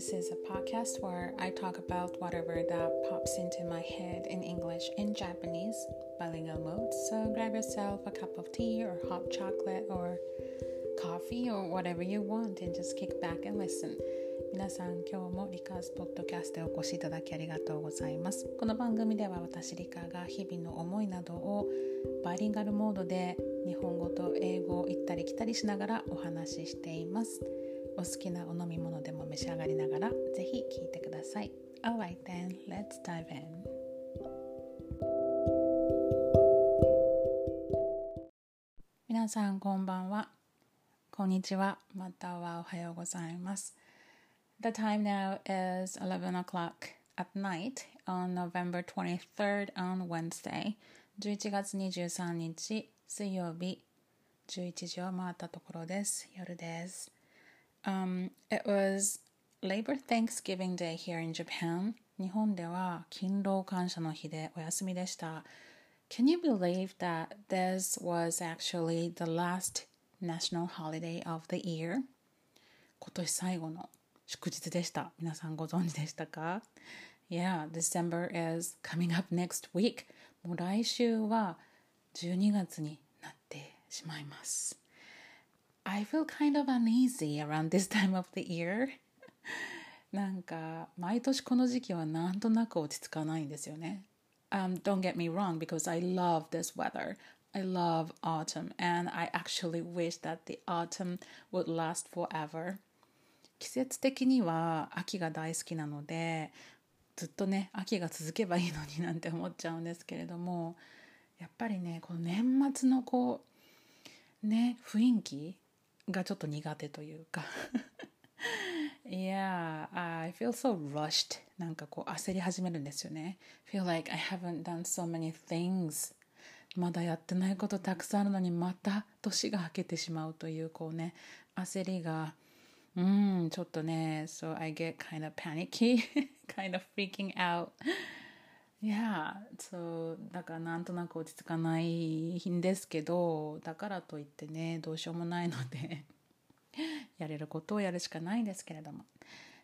This is a podcast where I talk about whatever that pops into my head in English and Japanese, bilingual mode. So grab yourself a cup of tea or hot chocolate or coffee or whatever you want and just kick back and listen. 皆さん今日もリカーズポッドキャストへお越しいただきありがとうございますこの番組では私リカが日々の思いなどをバイリンガルモードで日本語と英語を行ったり来たりしながらお話ししていますお好きなお飲み物でも召し上がりながらぜひ聞いてください Alright then, let's dive in 皆さんこんばんはこんにちはまたはおはようございます The time now is 11 o'clock at night on November 23rd on Wednesday 11月23日水曜日11時を回ったところです夜です Um, it was Labor Thanksgiving Day here in Japan. 日本では勤労感謝の日でお休みでした。Can you believe that this was actually the last national holiday of the year? 今年最後の祝日でした。皆さんご存知でしたか ?Yeah, December is coming up next week. もう来週は12月になってしまいます。 I feel kind of uneasy around this time of the year なんか毎年この時期はなんとなく落ち着かないんですよね um, Don't get me wrong because I love this weather I love autumn and I actually wish that the autumn would last forever 季節的には秋が大好きなのでずっとね秋が続けばいいのになんて思っちゃうんですけれどもやっぱりねこの年末のこうね雰囲気がちょっと苦手というか Yeah, I feel so rushed. なんかこう焦り始めるんですよね。feel like I haven't done so many things. まだやってないことたくさんあるのにまた年が明けてしまうというこうね焦りがうんちょっとね so I get kind of panicky kind of freaking out Yeah, そうだからなんとなく落ち着かないんですけどだからといってねどうしようもないので やれることをやるしかないんですけれども。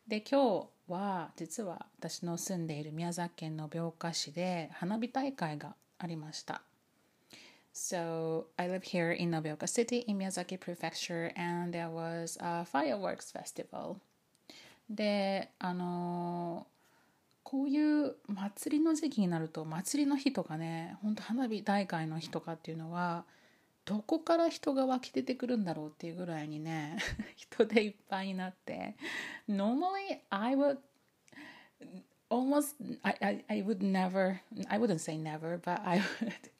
で今日は実は私の住んでいる宮崎県の病化市で花火大会がありました。So I live here in Nobeoka City in Miyazaki Prefecture and there was a fireworks festival. であのこういう祭りの時期になると祭りの日とかねほんと花火大会の日とかっていうのはどこから人が湧き出てくるんだろうっていうぐらいにね 人でいっぱいになって Normally I would almost I, I, I would never I wouldn't say never but I would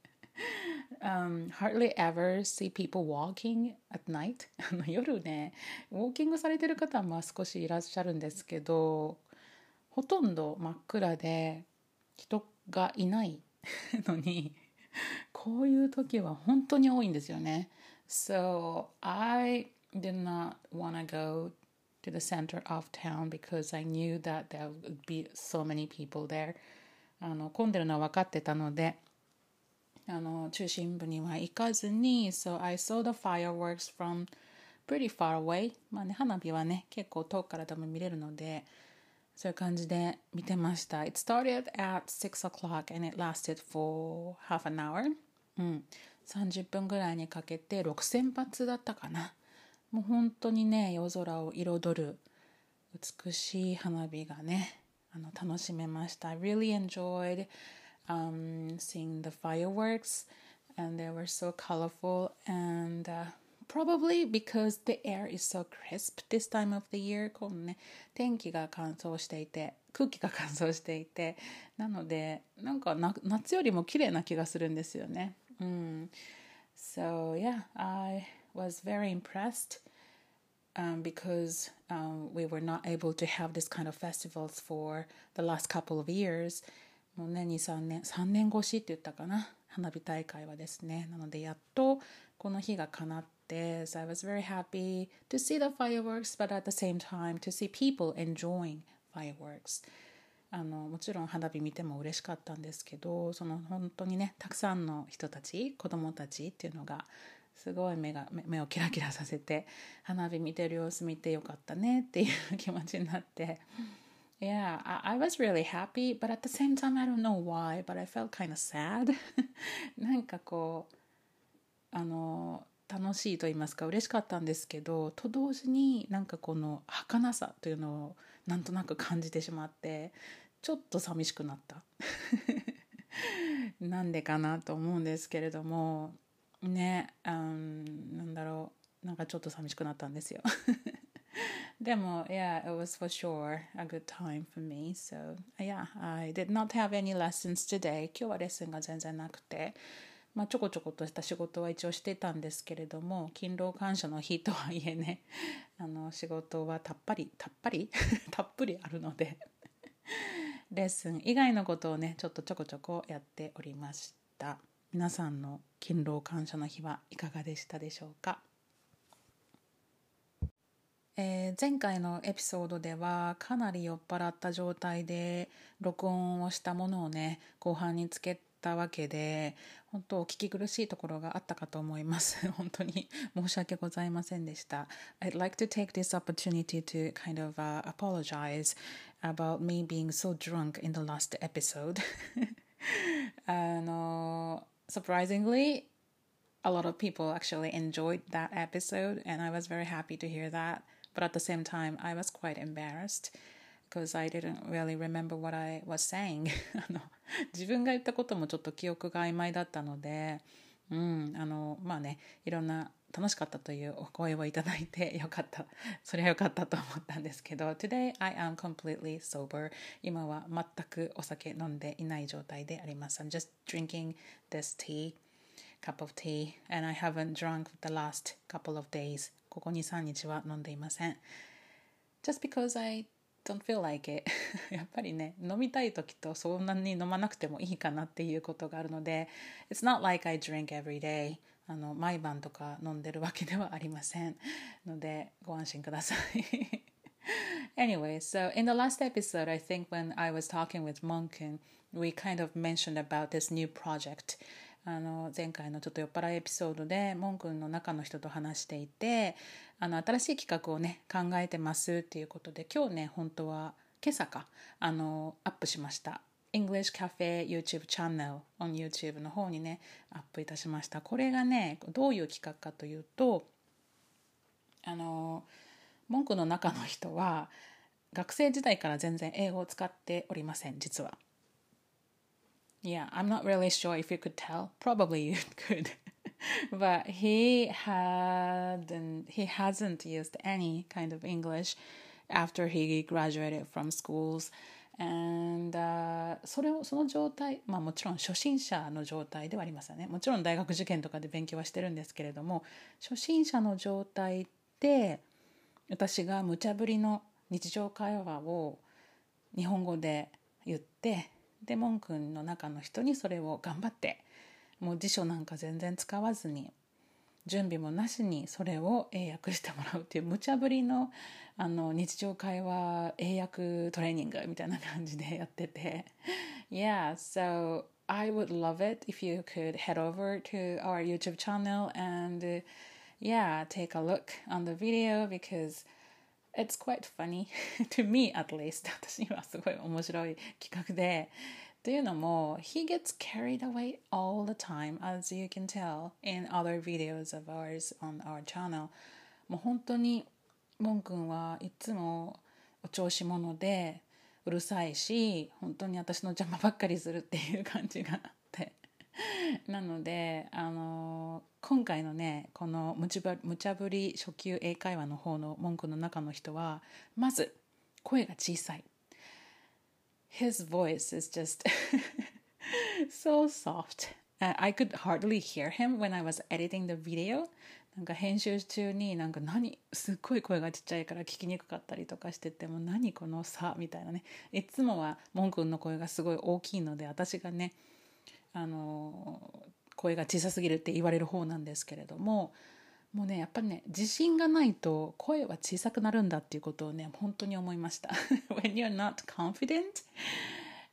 um, hardly ever see people walking at night. 夜ねウォーキングされてる方はまあ少しいらっしゃるんですけどほとんど真っ暗で人がいないのにこういう時は本当に多いんですよね。So I did not want to go to the center of town because I knew that there would be so many people there. あの混んでるのは分かってたのであの中心部には行かずに So I saw the fireworks from pretty far away まあね花火はね結構遠くからでも見れるのでそういう感じで見てました。It started at 6 o'clock and it lasted for half an hour. うん。30分ぐらいにかけて6000発だったかな。もう本当にね、夜空を彩る美しい花火がね、あの楽しめました。I really enjoyed、um, seeing the fireworks and they were so colorful and、uh, Probably because the air is so crisp this time of the year このね天気が乾燥していて空気が乾燥していてなのでなんか夏よりも綺麗な気がするんですよねうん So yeah I was very impressed um, because um, we were not able to have this kind of festivals for the last couple of years もうね23年3年越しって言ったかな花火大会はですねなのでやっとこの日が叶って this. I was very happy to see the fireworks, but at the same time to see people enjoying fireworks. あのもちろん花火見ても嬉しかったんですけどその本当にねたくさんの人たち子供たちっていうのがすごい目が目をキラキラさせて花火見てる様子見てよかったねっていう気持ちになって。Yeah, I, I was really happy, but at the same time, I don't know why, but I felt kind of sad. なんかこう、あの、楽しいと言いますか嬉しかったんですけどと同時になんかこの儚さというのをなんとなく感じてしまってちょっと寂しくなった。なんでかなと思うんですけれどもね、うん、なんだろう。なんかちょっと寂しくなったんですよ。でも yeah it was for sure a good time for me so yeah I did not have any lessons today. 今日はレッスンが全然なくてまあ、ちょこちょことした仕事は一応してたんですけれども勤労感謝の日とはいえね あの仕事はたっぱりたっぱり たっぷりあるのでレッスン以外のことをねちょっとちょこちょこやっておりました。皆さんの勤労感謝の日はいかがでしたでしょうか？えー、前回のエピソードではかなり酔っ払った状態で録音をしたものをね後半につけたわけで本当お聞き苦しいところがあったかと思います本当に申し訳ございませんでした I'd like to take this opportunity to kind of、uh, apologize about me being so drunk in the last episode あの surprisingly a lot of people actually enjoyed that episode and I was very happy to hear that but at the same time I was quite embarrassed Because I didn't really remember what I was saying あの自分が言ったこともちょっと記憶が曖昧だったので、うん、あのまあねいろんな楽しかったというお声をいただいてよかったそれはよかったと思ったんですけど Today I am completely sober 今は全くお酒飲んでいない状態であります I'm just drinking this tea cup of tea and I haven't drunk the last couple of days ここ2、3日は飲んでいません Just because I don't feel like it やっぱりね飲みたい時とそんなに飲まなくてもいいかなっていうことがあるので It's not like I drink every day あの毎晩とか飲んでるわけではありませんのでご安心ください Anyway, so in the last episode, I think when I was talking with Monkun, we kind of mentioned about this new project あの前回のちょっと酔っ払いエピソードでモン君の中の人と話していてあの新しい企画をね考えてますっていうことで今日ね本当は今朝かあのアップしました。English Cafe YouTube Channel on YouTube の方にねアップいたしました。これがねどういう企画かというとあの文句の中の人は学生時代から全然英語を使っておりません実は。Yeah, I'm not really sure if you could tell. Probably you could. but he hadn't he hasn't used any kind of English after he graduated from schools. And、uh, それをその状態まあもちろん初心者の状態ではありますよねもちろん大学受験とかで勉強はしてるんですけれども初心者の状態で私が無茶ぶりの日常会話を日本語で言ってでモン君の中の人にそれを頑張ってもう辞書なんか全然使わずに準備もなしにそれを英訳してもらうっていう無茶ぶりのあの日常会話英訳トレーニングみたいな感じでやってて Yeah, so I would love it if you could head over to our YouTube channel and yeah, take a look on the video because it's quite funny to me at least 私にはすごい面白い企画でというのも he gets carried away all the time as you can tell in other videos of ours on our channel. もう本当にモン君はいつもお調子者でうるさいし本当に私の邪魔ばっかりするっていう感じがあって。なのであの今回のねこの無茶無茶ぶり初級英会話の方の文句の中の人はまず声が小さい。His voice is just so soft. I could hardly hear him when I was editing the video. なんか編集中になんか何すっごい声がちっちゃいから聞きにくかったりとかしてても何この差みたいなね。いつもはモン君の声がすごい大きいので私がねあの声が小さすぎるって言われる方なんですけれどももうねやっぱりね自信がないと声は小さくなるんだっていうことをね本当に思いました。When you're not confident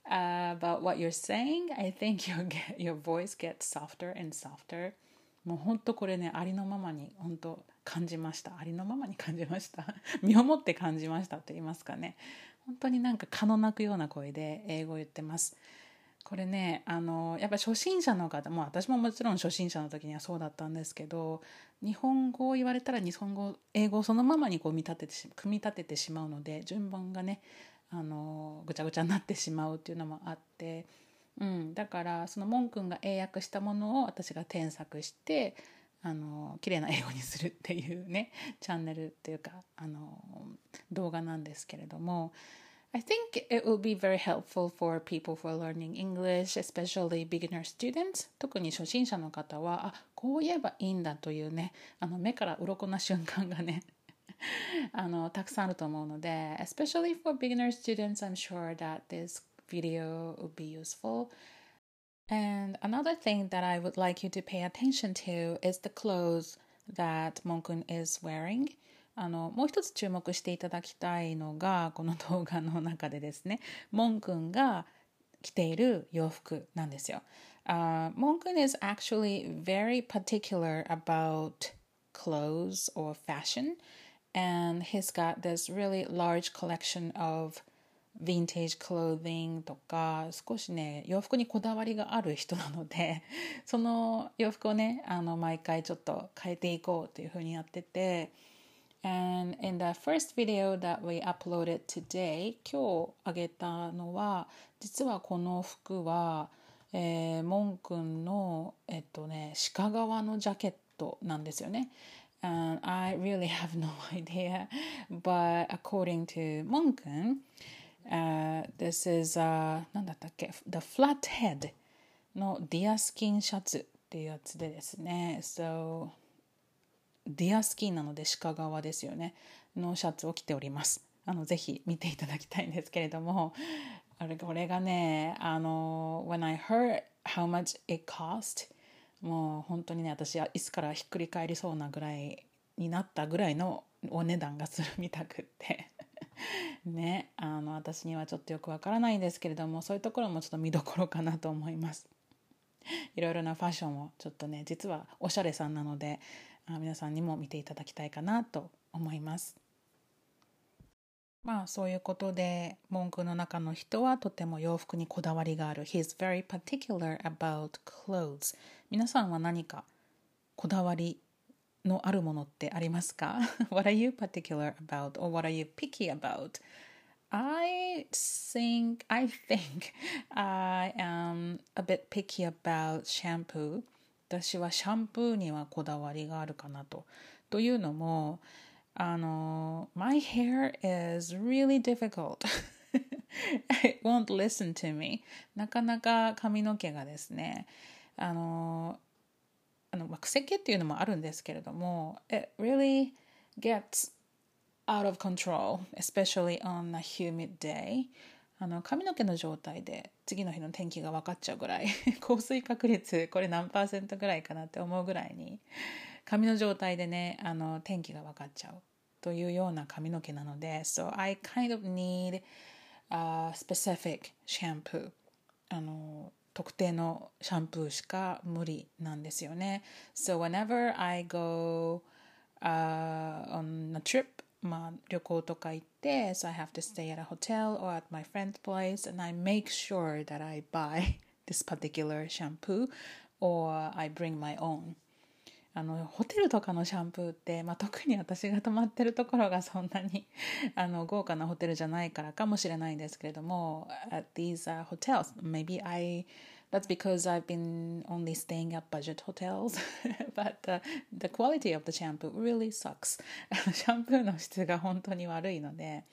about what you're saying I think your, get, your voice gets softer and softer. もう本当これねありのままに本当感じました。ありのままに感じました。身をもって感じましたと言いますかね。本当になんか蚊の鳴くような声で英語を言ってます。これねあのやっぱ初心者の方も私ももちろん初心者の時にはそうだったんですけど日本語を言われたら日本語英語をそのままにこう見立てて組み立ててしまうので順番がねあのぐちゃぐちゃになってしまうっていうのもあって、うん、だからそのモン君が英訳したものを私が添削してあの綺麗な英語にするっていうねチャンネルっていうかあの動画なんですけれども I think it will be very helpful for people who are learning English, especially beginner students. 特に初心者の方は、あ、こう言えばいいんだというね、あの目から鱗な瞬間がね、あのたくさんあると思うので、especially for beginner students, I'm sure that this video will be useful. And another thing that I would like you to pay attention to is the clothes that Monkun is wearing. あのもう一つ注目していただきたいのがこの動画の中でですねモン君が着ている洋服なんですよ。Uh, Monkun is actually very particular about clothes or fashion, and he's got this really large collection of vintage clothing とか少しね洋服にこだわりがある人なのでその洋服をねあの毎回ちょっと変えていこうというふうにやってて And in the first video that we uploaded today 今日あげたのは実はこの服は、えー、モン君のえっとね鹿革のジャケットなんですよね。And I really have no idea, but according to Monkun, uh, this is、uh, 何だったっけ The Flat Head のディアスキンシャツっていうやつでですね。So ディアスキーなので鹿革ですよね。のシャツを着ております。あのぜひ見ていただきたいんですけれども。あれこれがねあの When I heard how much it cost もう本当にね私はいつからひっくり返りそうなぐらいになったぐらいのお値段がするみたくって。ねあの私にはちょっとよくわからないんですけれどもそういうところもちょっと見どころかなと思います。いろいろなファッションをちょっとね実はおしゃれさんなので皆さんにも見ていただきたいかなと思います。まあそういうことで文句の中の人はとても洋服にこだわりがある。He's very particular about clothes. 皆さんは何かこだわりのあるものってありますか ?What are you particular about or what are you picky about? I think I think I am a bit picky about shampoo. 私はシャンプーにはこだわりがあるかなと。というのも、あの、My hair is really difficult. It won't listen to me. なかなか髪の毛がですね、あの、あの、まあ、癖毛っていうのもあるんですけれども、It really gets out of control, especially on a humid day. あの髪の毛の状態で次の日の天気が分かっちゃうぐらい 降水確率これ何パーセントぐらいかなって思うぐらいに髪の状態でねあの天気が分かっちゃうというような髪の毛なので So I kind of need a specific shampoo. あの特定のシャンプーしか無理なんですよね。So whenever I go、uh, on a trip まあ、旅行とか行って、so I have to stay at a hotel or at my friend's place and I make sure that I buy this particular shampoo or I bring my own あのホテルとかのシャンプーって、まあ、特に私が泊まってるところがそんなにあの豪華なホテルじゃないからかもしれないんですけれども at these、uh, hotels maybe I That's because I've been only staying at budget hotels. but uh, the quality of the shampoo really sucks. シャンプーの質が本当に悪いので、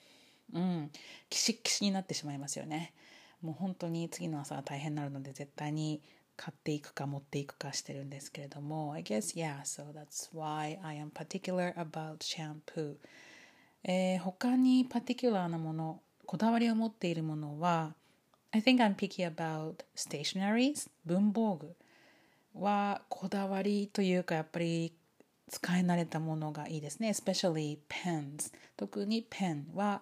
うん、キシッキシになってしまいますよね。もう本当に次の朝は大変になるので絶対に買っていくか持っていくかしてるんですけれども I guess yeah so that's why I am particular about shampoo えー、他にパティキュラーなものこだわりを持っているものは I think I'm picky about stationaries. 文房具はこだわりというかやっぱり使い慣れたものがいいですね especially pens. 特にペンは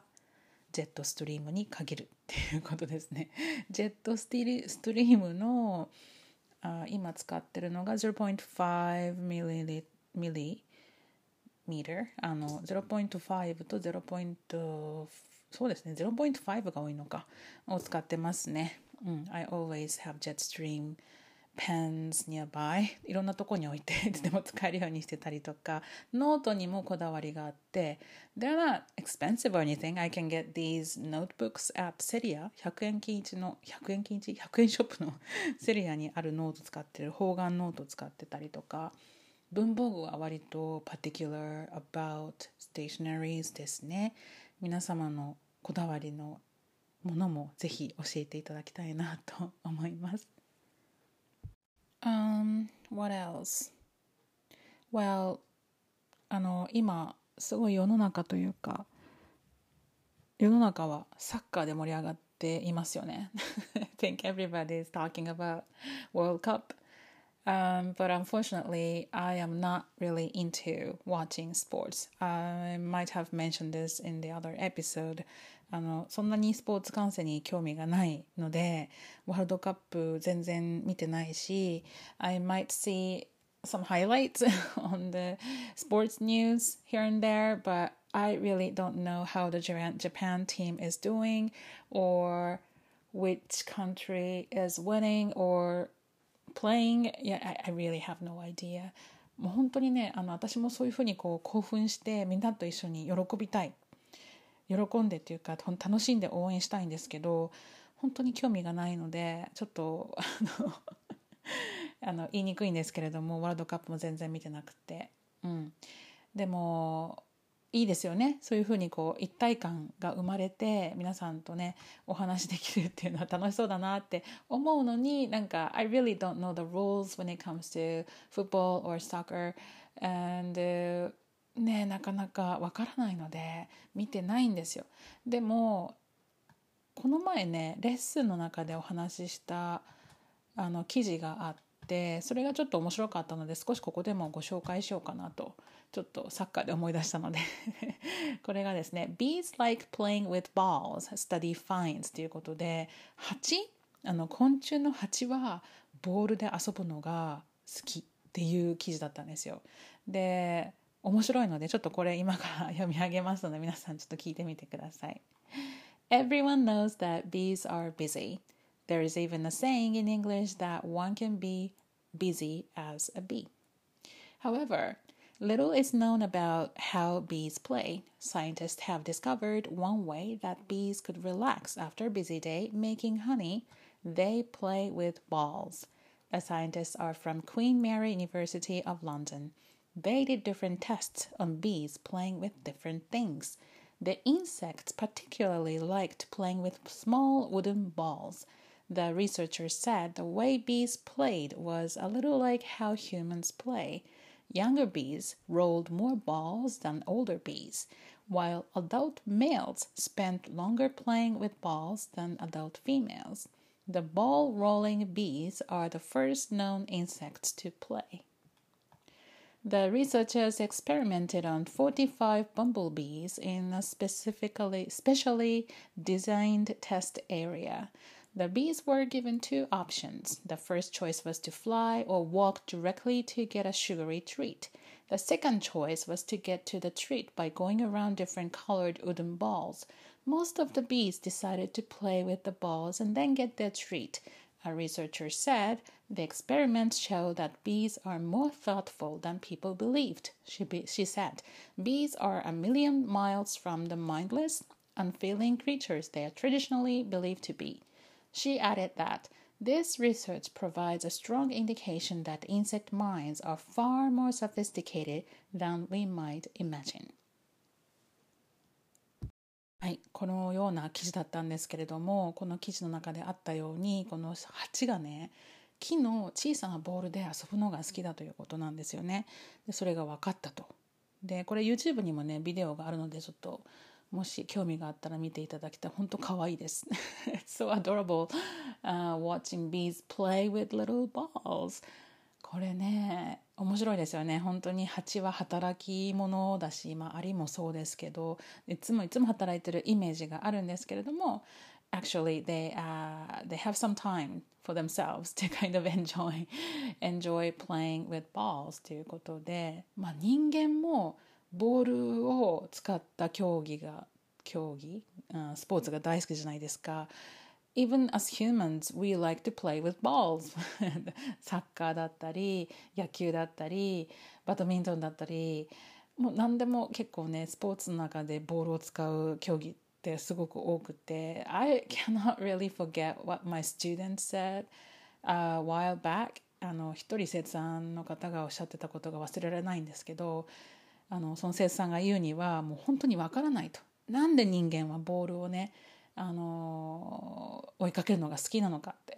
ジェットストリームに限るっていうことですねジェットストリームのあ今使ってるのが0.5ミリミリミーあの0.5と0.5そうですね0.5が多いのかを使ってますね。うん、I always have Jetstream pens nearby いろんなとこに置いていつでも使えるようにしてたりとかノートにもこだわりがあって They're not expensive or anything I can get these notebooks at Seria 100円均一の100円均一100円ショップのセリアにあるノート使ってる方眼ノート使ってたりとか文房具は割と particular about stationeries ですね皆様のこだわりのものもぜひ教えていただきたいなと思います Um, what else? Well, あの今すごい世の中というか世の中はサッカーで盛り上がっていますよね。I think everybody is talking about World Cup. Um, but unfortunately, I am not really into watching sports. I might have mentioned this in the other episode. あのそんなにスポーツ観戦に興味がないのでワールドカップ全然見てないし I might see some highlights on the sports news here and there but I really don't know how the Japan team is doing or which country is winning or playing yeah I, I really have no idea. もう本当にねあの私もそういうふうにこう興奮してみんなと一緒に喜びたい。喜んでっていうか楽しんで応援したいんですけど本当に興味がないのでちょっとあの あの言いにくいんですけれどもワールドカップも全然見てなくて、うん、でもいいですよね。そういうふうにこう一体感が生まれて皆さんとねお話できるっていうのは楽しそうだなって思うのになんか I really don't know the rules when it comes to football or soccer. And、uh, ねなかなかわからないので見てないんですよ。でもこの前ねレッスンの中でお話ししたあの記事があってそれがちょっと面白かったので少しここでもご紹介しようかなとちょっとサッカーで思い出したので これがですね Bees like playing with balls study finds ということで蜂？あの昆虫の蜂はボールで遊ぶのが好きっていう記事だったんですよで面白いのでちょっとこれ今から読み上げますので皆さんちょっと聞いてみてください。Everyone knows that bees are busy. There is even a saying in English that one can be busy as a bee. However, little is known about how bees play. Scientists have discovered one way that bees could relax after a busy day making honey. They play with balls. The scientists are from Queen Mary University of London. They did different tests on bees playing with different things. The insects particularly liked playing with small wooden balls. The researchers said the way bees played was a little like how humans play. Younger bees rolled more balls than older bees, while adult males spent longer playing with balls than adult females. The ball rolling bees are the first known insects to play. The researchers experimented on 45 bumblebees in a specifically specially designed test area. The bees were given two options. The first choice was to fly or walk directly to get a sugary treat. The second choice was to get to the treat by going around different colored wooden balls. Most of the bees decided to play with the balls and then get their treat. A researcher said the experiments show that bees are more thoughtful than people believed. She, be, she said, Bees are a million miles from the mindless, unfeeling creatures they are traditionally believed to be. She added that this research provides a strong indication that insect minds are far more sophisticated than we might imagine. はい、このような記事だったんですけれどもこの記事の中であったようにこの蜂がね木の小さなボールで遊ぶのが好きだということなんですよね。でそれが分かったと。でこれ YouTube にもねビデオがあるのでちょっともし興味があったら見ていただきたい。本当可愛いです。so adorable、uh, watching bees play with little balls. これね面白いですよね本当に蜂は働き者だし、まあ、アリもそうですけどいつもいつも働いてるイメージがあるんですけれども actually they uh, they have some time for themselves to kind of enjoy enjoy playing with balls ということで、まあ、人間もボールを使った競技が競技、うん、スポーツが大好きじゃないですか。Even as humans, we like to play with balls. サッカーだったり、野球だったり、バドミントンだったり、もう何でも結構ね、スポーツの中でボールを使う競技ってすごく多くて、I cannot really forget what my students said a while back. あの、一人生徒さんの方がおっしゃってたことが忘れられないんですけど、あの、その生徒さんが言うには、もう本当にわからないと。なんで人間はボールをね、あの追いかけるのが好きなのかって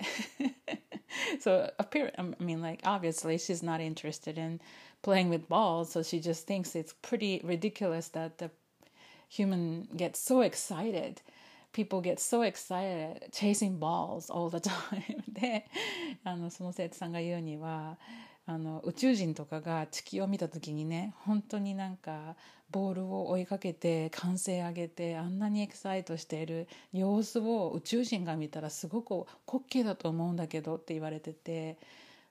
so appear I mean like obviously she's not interested in playing with balls so she just thinks it's pretty ridiculous that the human gets so excited people get so excited chasing balls all the time であのその生徒さんが言うにはあの宇宙人とかが地球を見た時にね本当になんかボールを追いかけて歓声上げてあんなにエキサイトしている様子を宇宙人が見たらすごく滑稽だと思うんだけどって言われてて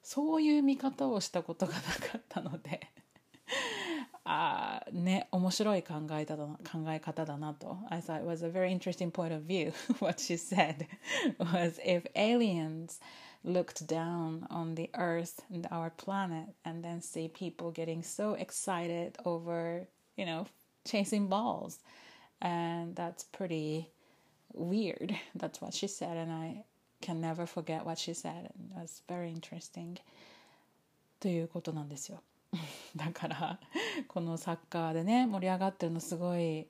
そういう見方をしたことがなかったので あね面白い考え方考え方だなと。I thought it was a very interesting point of view what she said was if aliens looked down on the earth and our planet and then see people getting so excited over you know, chasing balls. And that's pretty weird. That's what she said. And I can never forget what she said. And that's very interesting. ということなんですよ。だからこのサッカーでね盛り上がってるのすごい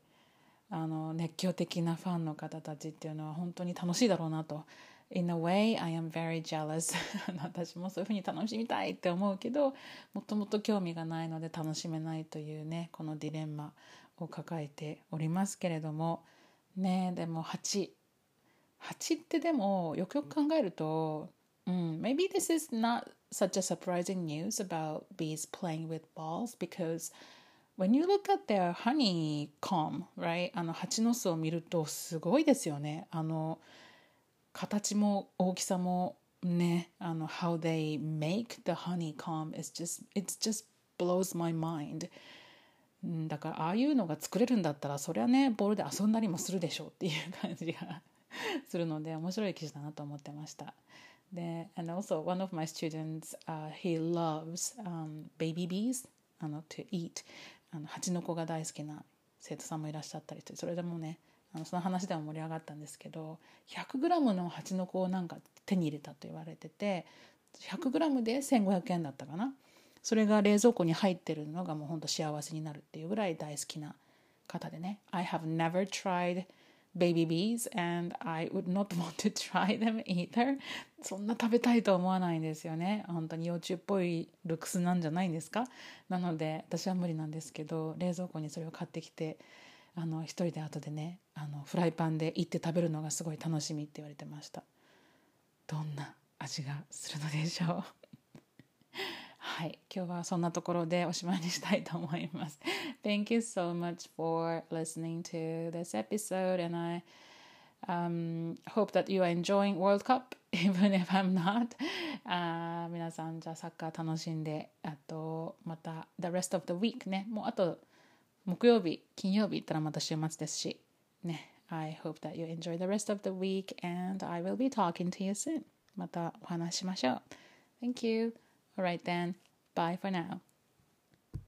あの熱狂的なファンの方たちっていうのは本当に楽しいだろうなと in a way I am very jealous 私もそういうふうに楽しみたいって思うけどもともと興味がないので楽しめないというねこのディレンマを抱えておりますけれどもねでも8 8ってでもよくよく考えると、うん、maybe this is not such a surprising news about bees playing with balls because when you look at their honeycomb, right? あの蜂の巣を見るとすごいですよね。あの形も大きさもねあの how they make the honeycomb is just it's just blows my mind. だからああいうのが作れるんだったらそりゃねボールで遊んだりもするでしょうっていう感じがするので面白い記事だなと思ってました。で and also one of my students、uh, he loves、um, baby bees あの to eat. あの蜂の子が大好きな生徒さんもいらっしゃったりしてそれでもねあのその話でも盛り上がったんですけど 100g の蜂の子をなんか手に入れたと言われてて 100g で1500円だったかな？それが冷蔵庫に入ってるのがもうほんと幸せになるっていうぐらい大好きな方でね。I have never tried baby bees and I would not want to try them either そんな食べたいと思わないんですよね。本当に幼虫っぽいルックスなんじゃないんですか？なので私は無理なんですけど冷蔵庫にそれを買ってきてあの一人で後でねあのフライパンで行って食べるのがすごい楽しみって言われてましたどんな味がするのでしょうはい今日はそんなところでおしまいにしたいと思います Thank you so much for listening to this episode and I um, hope that you are enjoying World Cup even if I'm not あ皆さんじゃあサッカー楽しんであとまた the rest of the week ねもうあと木曜日、金曜日行ったらまた週末ですし、ね。I hope that you enjoy the rest of the week and I will be talking to you soon. またお話ししましょう。Thank you. Alright then. Bye for now.